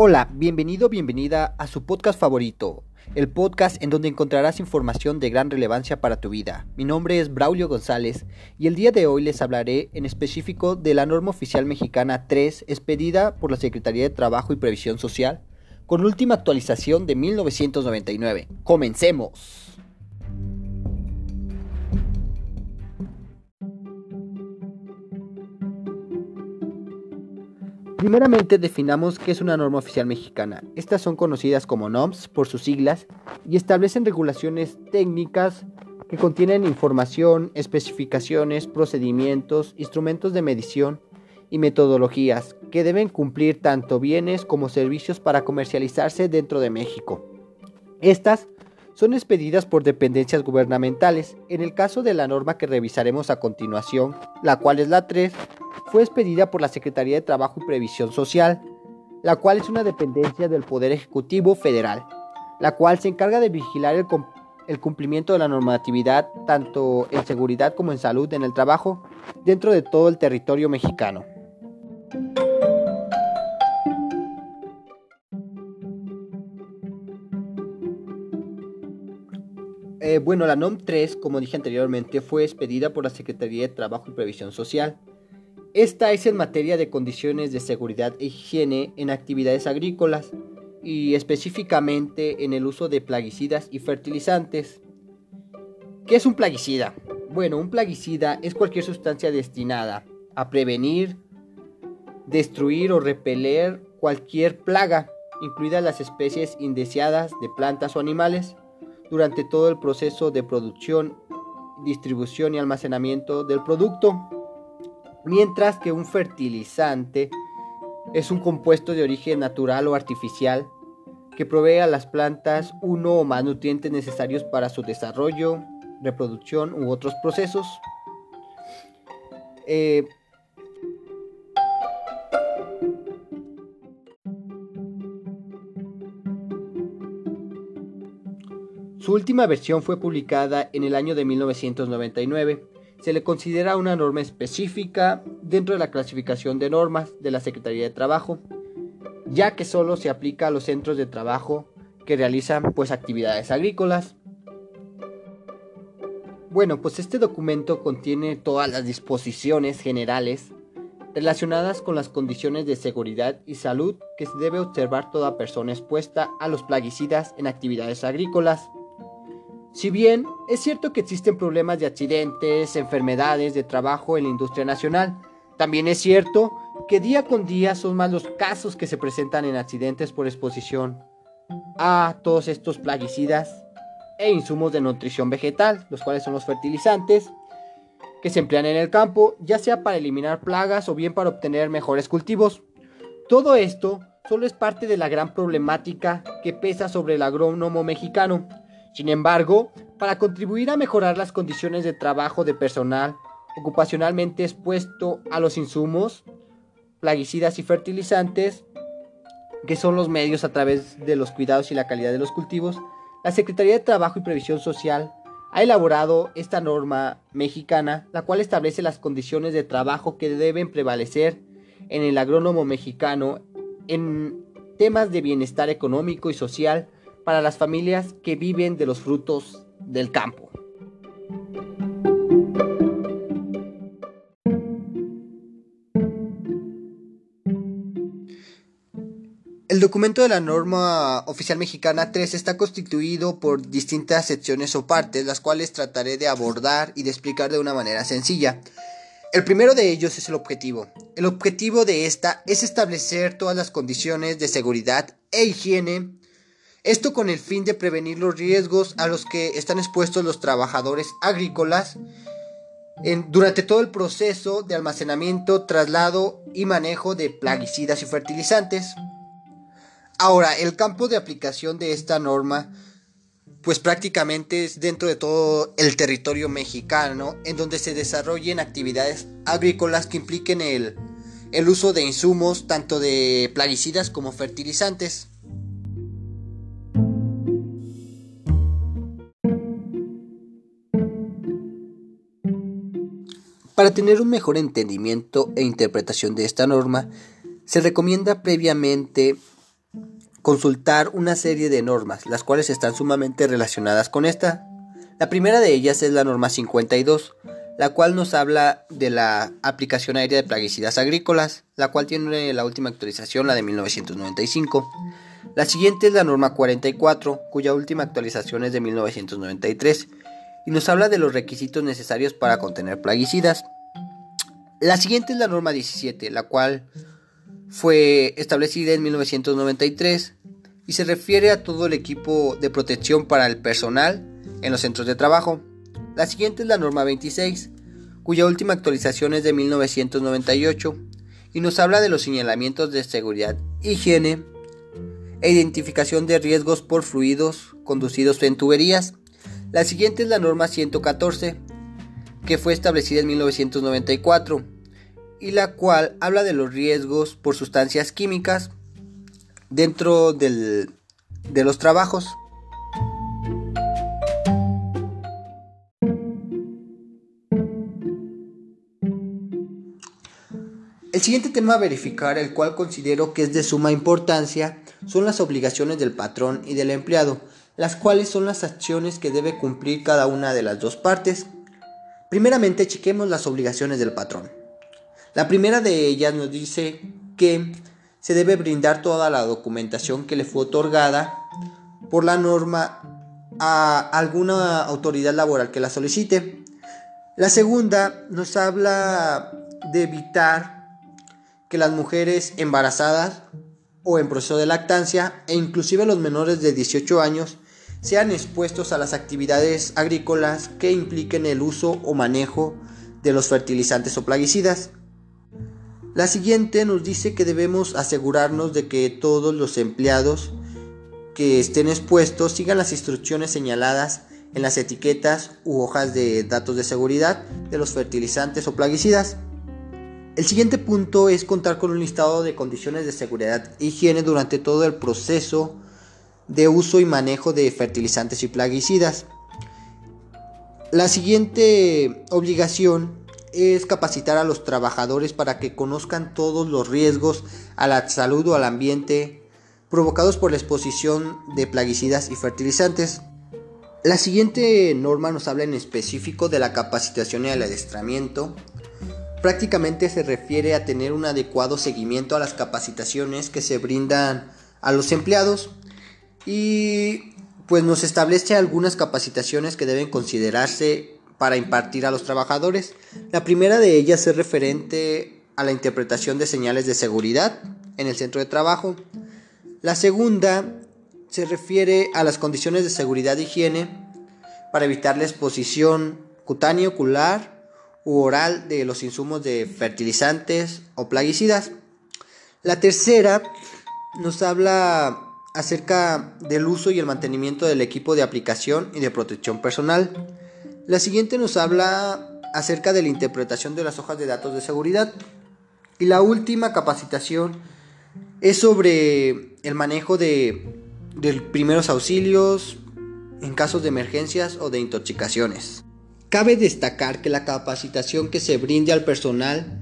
Hola, bienvenido, bienvenida a su podcast favorito, el podcast en donde encontrarás información de gran relevancia para tu vida. Mi nombre es Braulio González y el día de hoy les hablaré en específico de la norma oficial mexicana 3 expedida por la Secretaría de Trabajo y Previsión Social con última actualización de 1999. Comencemos. Primeramente definamos qué es una norma oficial mexicana. Estas son conocidas como NOMS por sus siglas y establecen regulaciones técnicas que contienen información, especificaciones, procedimientos, instrumentos de medición y metodologías que deben cumplir tanto bienes como servicios para comercializarse dentro de México. Estas son expedidas por dependencias gubernamentales. En el caso de la norma que revisaremos a continuación, la cual es la 3, fue expedida por la Secretaría de Trabajo y Previsión Social, la cual es una dependencia del Poder Ejecutivo Federal, la cual se encarga de vigilar el, cumplimiento de la normatividad tanto en seguridad como en salud en el trabajo dentro de todo el territorio mexicano. Eh, bueno, la NOM 3, como dije anteriormente, fue expedida por la Secretaría de Trabajo y Previsión Social, esta es en materia de condiciones de seguridad e higiene en actividades agrícolas y específicamente en el uso de plaguicidas y fertilizantes. ¿Qué es un plaguicida? Bueno, un plaguicida es cualquier sustancia destinada a prevenir, destruir o repeler cualquier plaga, incluidas las especies indeseadas de plantas o animales, durante todo el proceso de producción, distribución y almacenamiento del producto mientras que un fertilizante es un compuesto de origen natural o artificial que provee a las plantas uno o más nutrientes necesarios para su desarrollo, reproducción u otros procesos. Eh, su última versión fue publicada en el año de 1999 se le considera una norma específica dentro de la clasificación de normas de la Secretaría de Trabajo, ya que solo se aplica a los centros de trabajo que realizan pues actividades agrícolas. Bueno, pues este documento contiene todas las disposiciones generales relacionadas con las condiciones de seguridad y salud que se debe observar toda persona expuesta a los plaguicidas en actividades agrícolas. Si bien es cierto que existen problemas de accidentes, enfermedades de trabajo en la industria nacional, también es cierto que día con día son más los casos que se presentan en accidentes por exposición a todos estos plaguicidas e insumos de nutrición vegetal, los cuales son los fertilizantes que se emplean en el campo, ya sea para eliminar plagas o bien para obtener mejores cultivos. Todo esto solo es parte de la gran problemática que pesa sobre el agrónomo mexicano, sin embargo, para contribuir a mejorar las condiciones de trabajo de personal ocupacionalmente expuesto a los insumos, plaguicidas y fertilizantes, que son los medios a través de los cuidados y la calidad de los cultivos, la Secretaría de Trabajo y Previsión Social ha elaborado esta norma mexicana, la cual establece las condiciones de trabajo que deben prevalecer en el agrónomo mexicano en temas de bienestar económico y social para las familias que viven de los frutos del campo. El documento de la norma oficial mexicana 3 está constituido por distintas secciones o partes, las cuales trataré de abordar y de explicar de una manera sencilla. El primero de ellos es el objetivo. El objetivo de esta es establecer todas las condiciones de seguridad e higiene esto con el fin de prevenir los riesgos a los que están expuestos los trabajadores agrícolas durante todo el proceso de almacenamiento, traslado y manejo de plaguicidas y fertilizantes. Ahora, el campo de aplicación de esta norma, pues prácticamente es dentro de todo el territorio mexicano, en donde se desarrollen actividades agrícolas que impliquen el, uso de insumos tanto de plaguicidas como fertilizantes. Para tener un mejor entendimiento e interpretación de esta norma, se recomienda previamente consultar una serie de normas, las cuales están sumamente relacionadas con esta. La primera de ellas es la norma 52, la cual nos habla de la aplicación aérea de plaguicidas agrícolas, la cual tiene la última actualización, la de 1995. La siguiente es la norma 44, cuya última actualización es de 1993, y nos habla de los requisitos necesarios para contener plaguicidas. La siguiente es la norma 17, la cual fue establecida en 1993 y se refiere a todo el equipo de protección para el personal en los centros de trabajo. La siguiente es la norma 26, cuya última actualización es de 1998 y nos habla de los señalamientos de seguridad, higiene e identificación de riesgos por fluidos conducidos en tuberías. La siguiente es la norma 114, que fue establecida en 1994 y la cual habla de los riesgos por sustancias químicas dentro de los trabajos. El siguiente tema a verificar, el cual considero que es de suma importancia, son las obligaciones del patrón y del empleado, las cuales son las acciones que debe cumplir cada una de las dos partes. Primeramente, chequemos las obligaciones del patrón. La primera de ellas nos dice que se debe brindar toda la documentación que le fue otorgada por la norma a alguna autoridad laboral que la solicite. La segunda nos habla de evitar que las mujeres embarazadas o en proceso de lactancia e inclusive los menores de 18 años sean expuestos a las actividades agrícolas que impliquen el uso o manejo de los fertilizantes o plaguicidas. La siguiente nos dice que debemos asegurarnos de que todos los empleados que estén expuestos sigan las instrucciones señaladas en las etiquetas u hojas de datos de seguridad de los fertilizantes o plaguicidas. El siguiente punto es contar con un listado de condiciones de seguridad e higiene durante todo el proceso de uso y manejo de fertilizantes y plaguicidas. La siguiente obligación es capacitar a los trabajadores para que conozcan todos los riesgos a la salud o al ambiente provocados por la exposición de plaguicidas y fertilizantes. La siguiente norma nos habla en específico de la capacitación y el adiestramiento prácticamente se refiere a tener un adecuado seguimiento a las capacitaciones que se brindan a los empleados y pues nos establece algunas capacitaciones que deben considerarse para impartir a los trabajadores. La primera de ellas es referente a la interpretación de señales de seguridad en el centro de trabajo. La segunda se refiere a las condiciones de seguridad e higiene para evitar la exposición cutánea ocular oral de los insumos de fertilizantes o plaguicidas. La tercera nos habla acerca del uso y el mantenimiento del equipo de aplicación y de protección personal. La siguiente nos habla acerca de la interpretación de las hojas de datos de seguridad. Y la última capacitación es sobre el manejo de, de primeros auxilios en casos de emergencias o de intoxicaciones. Cabe destacar que la capacitación que se brinde al personal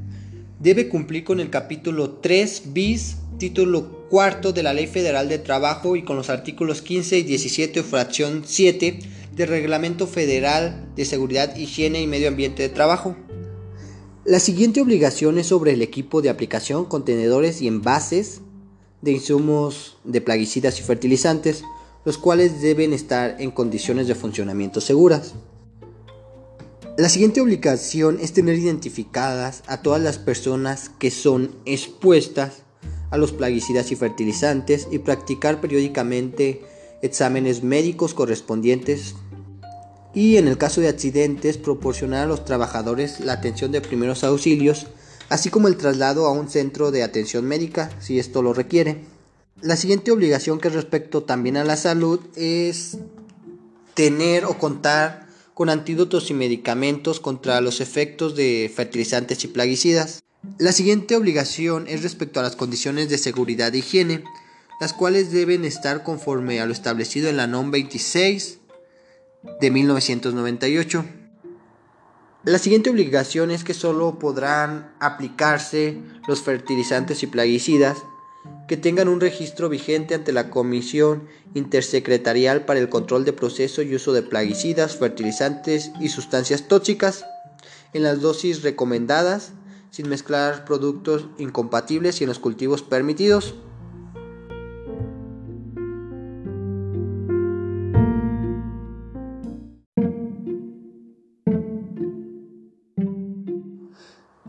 debe cumplir con el capítulo 3 bis, título cuarto de la Ley Federal de Trabajo y con los artículos 15 y 17 fracción 7 del Reglamento Federal de Seguridad, Higiene y Medio Ambiente de Trabajo. La siguiente obligación es sobre el equipo de aplicación, contenedores y envases de insumos de plaguicidas y fertilizantes, los cuales deben estar en condiciones de funcionamiento seguras. La siguiente obligación es tener identificadas a todas las personas que son expuestas a los plaguicidas y fertilizantes y practicar periódicamente exámenes médicos correspondientes y en el caso de accidentes proporcionar a los trabajadores la atención de primeros auxilios así como el traslado a un centro de atención médica si esto lo requiere. La siguiente obligación que respecto también a la salud es tener o contar con antídotos y medicamentos contra los efectos de fertilizantes y plaguicidas. La siguiente obligación es respecto a las condiciones de seguridad e higiene, las cuales deben estar conforme a lo establecido en la NOM 26 de 1998. La siguiente obligación es que solo podrán aplicarse los fertilizantes y plaguicidas que tengan un registro vigente ante la Comisión Intersecretarial para el Control de Proceso y Uso de Plaguicidas, Fertilizantes y Sustancias Tóxicas en las dosis recomendadas, sin mezclar productos incompatibles y en los cultivos permitidos.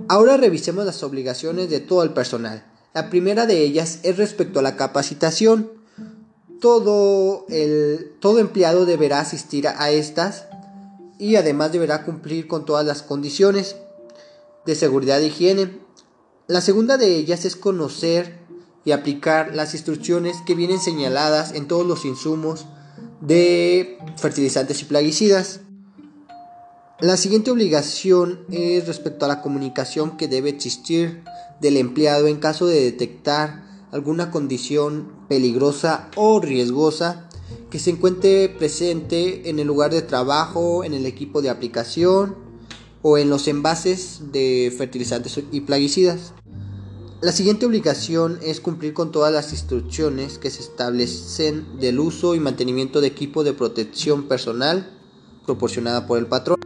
Ahora revisemos las obligaciones de todo el personal. La primera de ellas es respecto a la capacitación. Todo, el, todo empleado deberá asistir a estas y además deberá cumplir con todas las condiciones de seguridad e higiene. La segunda de ellas es conocer y aplicar las instrucciones que vienen señaladas en todos los insumos de fertilizantes y plaguicidas. La siguiente obligación es respecto a la comunicación que debe existir del empleado en caso de detectar alguna condición peligrosa o riesgosa que se encuentre presente en el lugar de trabajo, en el equipo de aplicación o en los envases de fertilizantes y plaguicidas. La siguiente obligación es cumplir con todas las instrucciones que se establecen del uso y mantenimiento de equipo de protección personal proporcionada por el patrón.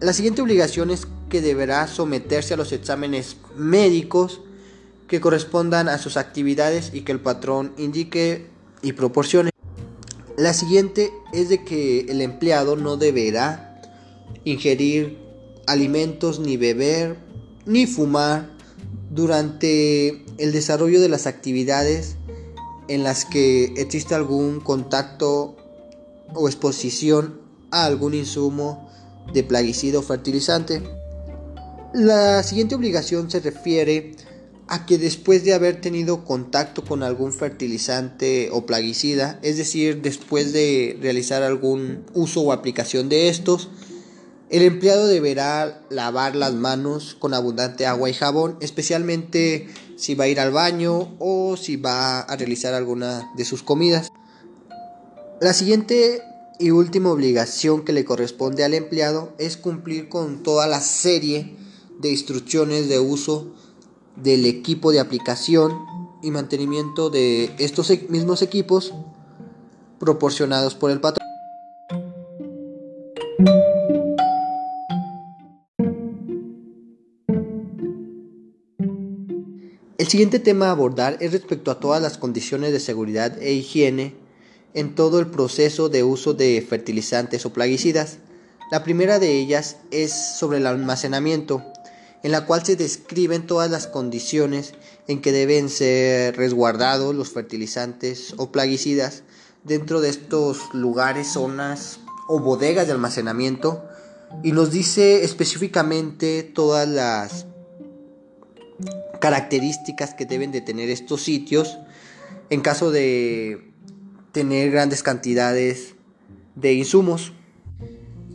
La siguiente obligación es que deberá someterse a los exámenes médicos que correspondan a sus actividades y que el patrón indique y proporcione. La siguiente es de que el empleado no deberá ingerir alimentos ni beber ni fumar durante el desarrollo de las actividades en las que existe algún contacto o exposición a algún insumo de plaguicida o fertilizante. La siguiente obligación se refiere a que después de haber tenido contacto con algún fertilizante o plaguicida, es decir, después de realizar algún uso o aplicación de estos, el empleado deberá lavar las manos con abundante agua y jabón, especialmente si va a ir al baño o si va a realizar alguna de sus comidas. La siguiente y última obligación que le corresponde al empleado es cumplir con toda la serie de instrucciones de uso del equipo de aplicación y mantenimiento de estos e-, mismos equipos proporcionados por el patrón. El siguiente tema a abordar es respecto a todas las condiciones de seguridad e higiene en todo el proceso de uso de fertilizantes o plaguicidas. La primera de ellas es sobre el almacenamiento, en la cual se describen todas las condiciones en que deben ser resguardados los fertilizantes o plaguicidas dentro de estos lugares, zonas o bodegas de almacenamiento y nos dice específicamente todas las características que deben de tener estos sitios en caso de tener grandes cantidades de insumos.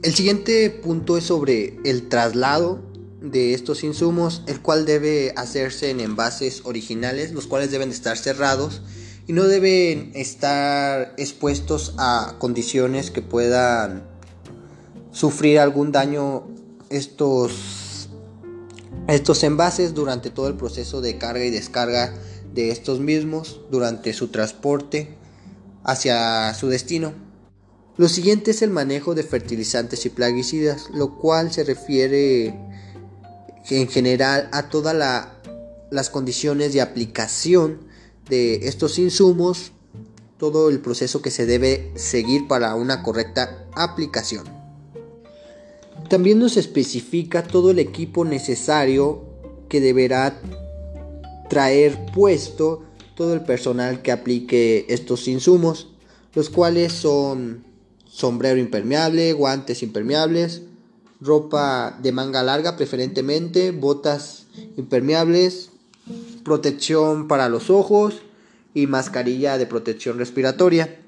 El siguiente punto es sobre el traslado de estos insumos, el cual debe hacerse en envases originales, los cuales deben estar cerrados y no deben estar expuestos a condiciones que puedan sufrir algún daño estos, estos envases durante todo el proceso de carga y descarga de estos mismos, durante su transporte hacia su destino. Lo siguiente es el manejo de fertilizantes y plaguicidas, lo cual se refiere en general a todas las condiciones de aplicación de estos insumos, todo el proceso que se debe seguir para una correcta aplicación. También nos especifica todo el equipo necesario que deberá traer puesto todo el personal que aplique estos insumos, los cuales son sombrero impermeable, guantes impermeables, ropa de manga larga preferentemente, botas impermeables, protección para los ojos y mascarilla de protección respiratoria.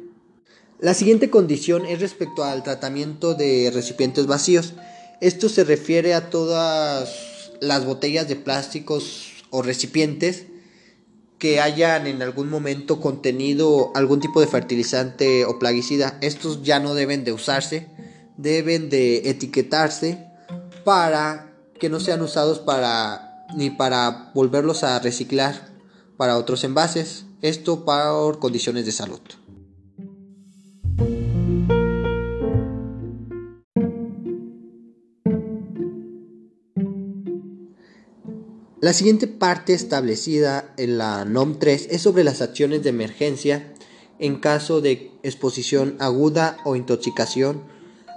La siguiente condición es respecto al tratamiento de recipientes vacíos. Esto se refiere a todas las botellas de plásticos o recipientes que hayan en algún momento contenido algún tipo de fertilizante o plaguicida, estos ya no deben de usarse, deben de etiquetarse para que no sean usados para ni para volverlos a reciclar para otros envases, esto por condiciones de salud. La siguiente parte establecida en la NOM 3 es sobre las acciones de emergencia en caso de exposición aguda o intoxicación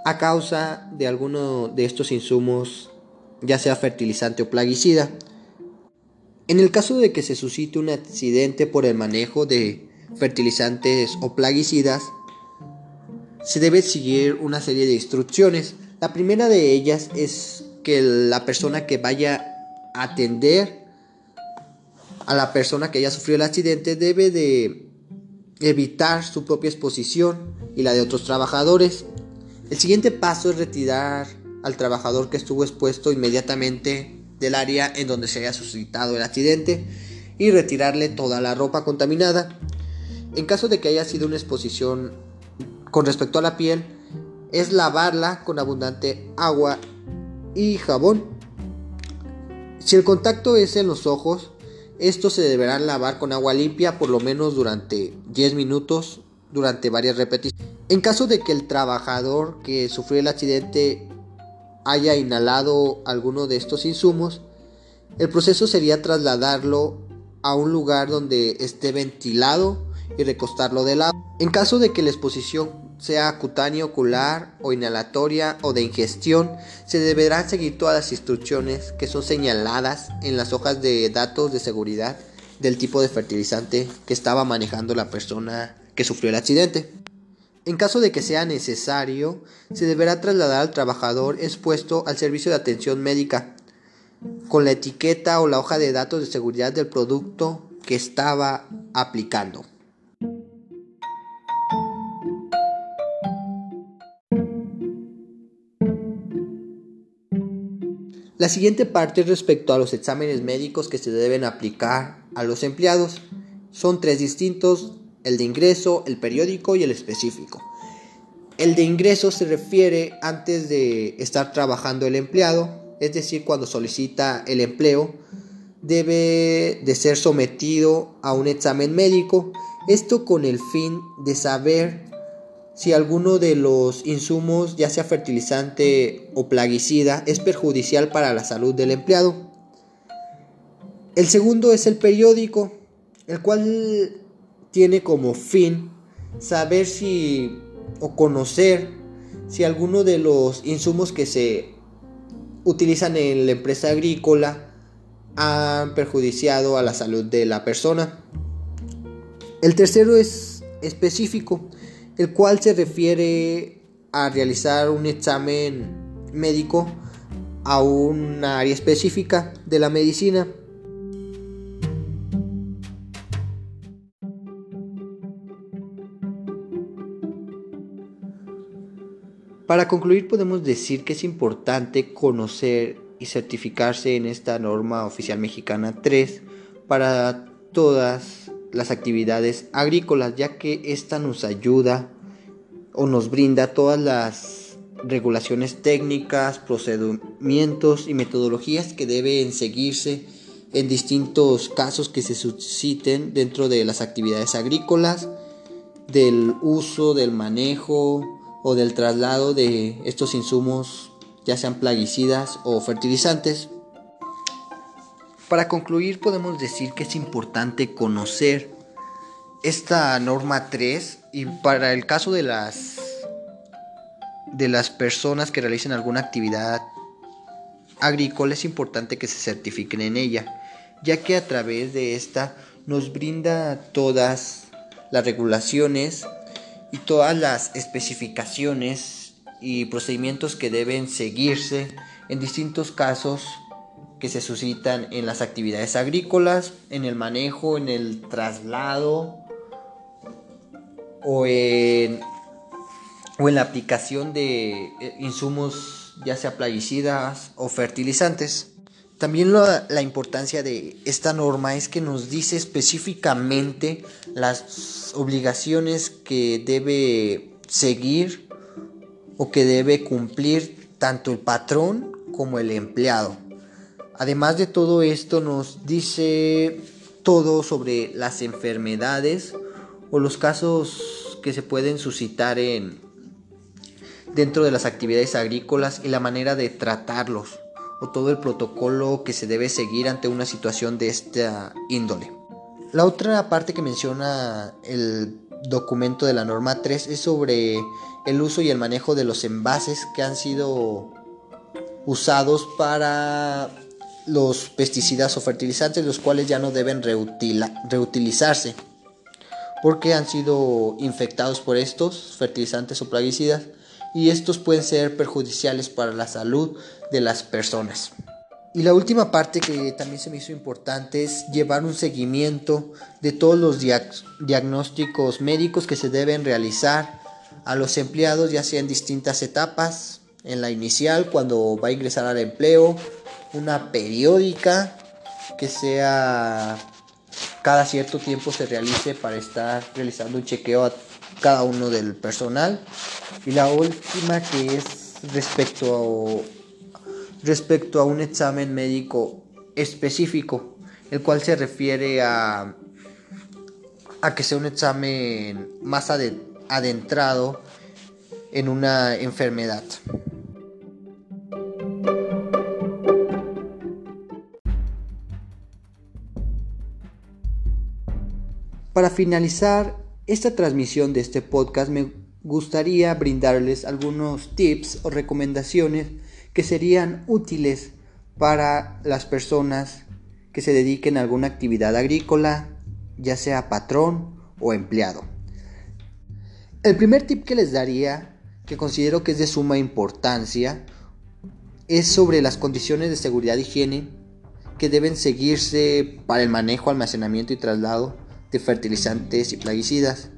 a causa de alguno de estos insumos, ya sea fertilizante o plaguicida. En el caso de que se suscite un accidente por el manejo de fertilizantes o plaguicidas, se debe seguir una serie de instrucciones. La primera de ellas es que la persona que vaya atender a la persona que haya sufrido el accidente debe de evitar su propia exposición y la de otros trabajadores. El siguiente paso es retirar al trabajador que estuvo expuesto inmediatamente del área en donde se haya suscitado el accidente y retirarle toda la ropa contaminada. En caso de que haya sido una exposición con respecto a la piel, es lavarla con abundante agua y jabón si el contacto es en los ojos, estos se deberán lavar con agua limpia por lo menos durante 10 minutos durante varias repeticiones. En caso de que el trabajador que sufrió el accidente haya inhalado alguno de estos insumos, el proceso sería trasladarlo a un lugar donde esté ventilado y recostarlo de lado. En caso de que la exposición sea cutánea, ocular o inhalatoria o de ingestión, se deberán seguir todas las instrucciones que son señaladas en las hojas de datos de seguridad del tipo de fertilizante que estaba manejando la persona que sufrió el accidente. En caso de que sea necesario, se deberá trasladar al trabajador expuesto al servicio de atención médica con la etiqueta o la hoja de datos de seguridad del producto que estaba aplicando. La siguiente parte es respecto a los exámenes médicos que se deben aplicar a los empleados. Son tres distintos, el de ingreso, el periódico y el específico. El de ingreso se refiere antes de estar trabajando el empleado, es decir, cuando solicita el empleo, debe de ser sometido a un examen médico, esto con el fin de saber si alguno de los insumos, ya sea fertilizante o plaguicida, es perjudicial para la salud del empleado. El segundo es el periódico, el cual tiene como fin saber si o conocer si alguno de los insumos que se utilizan en la empresa agrícola han perjudiciado a la salud de la persona. El tercero es específico, el cual se refiere a realizar un examen médico a un área específica de la medicina. Para concluir podemos decir que es importante conocer y certificarse en esta norma oficial mexicana 3 para todas las actividades agrícolas, ya que esta nos ayuda o nos brinda todas las regulaciones técnicas, procedimientos y metodologías que deben seguirse en distintos casos que se susciten dentro de las actividades agrícolas, del uso, del manejo o del traslado de estos insumos, ya sean plaguicidas o fertilizantes. Para concluir podemos decir que es importante conocer esta norma 3 y para el caso de las de las personas que realicen alguna actividad agrícola es importante que se certifiquen en ella, ya que a través de esta nos brinda todas las regulaciones y todas las especificaciones y procedimientos que deben seguirse en distintos casos se suscitan en las actividades agrícolas, en el manejo, en el traslado o en, o en la aplicación de eh, insumos ya sea plaguicidas o fertilizantes. También la, la, importancia de esta norma es que nos dice específicamente las obligaciones que debe seguir o que debe cumplir tanto el patrón como el empleado. Además de todo esto nos dice todo sobre las enfermedades o los casos que se pueden suscitar en dentro de las actividades agrícolas y la manera de tratarlos o todo el protocolo que se debe seguir ante una situación de esta índole. La otra parte que menciona el documento de la norma 3 es sobre el uso y el manejo de los envases que han sido usados para los pesticidas o fertilizantes, los cuales ya no deben reutilizarse porque han sido infectados por estos fertilizantes o plaguicidas y estos pueden ser perjudiciales para la salud de las personas. Y la última parte que también se me hizo importante es llevar un seguimiento de todos los diagnósticos médicos que se deben realizar a los empleados, ya sea en distintas etapas, en la inicial, cuando va a ingresar al empleo, una periódica que sea cada cierto tiempo se realice para estar realizando un chequeo a cada uno del personal. Y la última que es respecto a, respecto a un examen médico específico, el cual se refiere a, a que sea un examen más adentrado en una enfermedad. Para finalizar esta transmisión de este podcast me gustaría brindarles algunos tips o recomendaciones que serían útiles para las personas que se dediquen a alguna actividad agrícola, ya sea patrón o empleado. El primer tip que les daría, que considero que es de suma importancia, es sobre las condiciones de seguridad y higiene que deben seguirse para el manejo, almacenamiento y traslado fertilizantes y plaguicidas,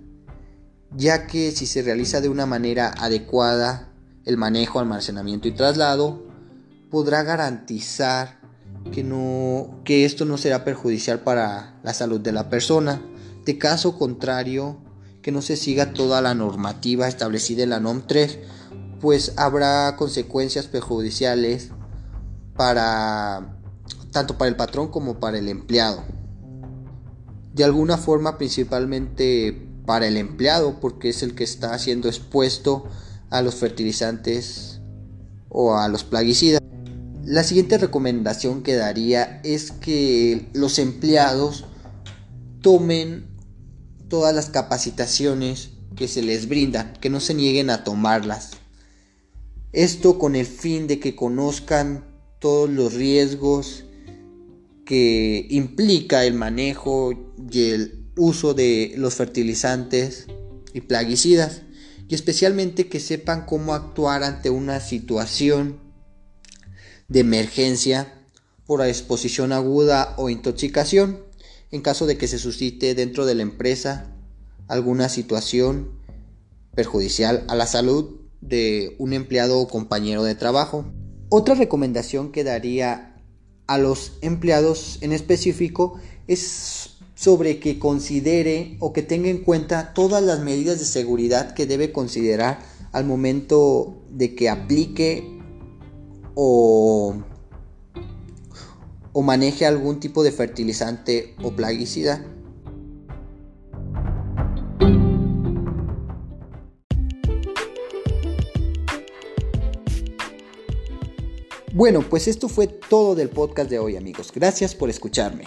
ya que si se realiza de una manera adecuada el manejo, almacenamiento y traslado, podrá garantizar que, no, que esto no será perjudicial para la salud de la persona. De caso contrario, que no se siga toda la normativa establecida en la NOM 3, pues habrá consecuencias perjudiciales para tanto para el patrón como para el empleado de alguna forma principalmente para el empleado porque es el que está siendo expuesto a los fertilizantes o a los plaguicidas. La siguiente recomendación que daría es que los empleados tomen todas las capacitaciones que se les brindan, que no se nieguen a tomarlas. Esto con el fin de que conozcan todos los riesgos que implica el manejo y el uso de los fertilizantes y plaguicidas y especialmente que sepan cómo actuar ante una situación de emergencia por exposición aguda o intoxicación en caso de que se suscite dentro de la empresa alguna situación perjudicial a la salud de un empleado o compañero de trabajo. Otra recomendación que daría a los empleados en específico es sobre que considere o que tenga en cuenta todas las medidas de seguridad que debe considerar al momento de que aplique o, o maneje algún tipo de fertilizante o plaguicida Bueno, pues esto fue todo del podcast de hoy amigos. Gracias por escucharme.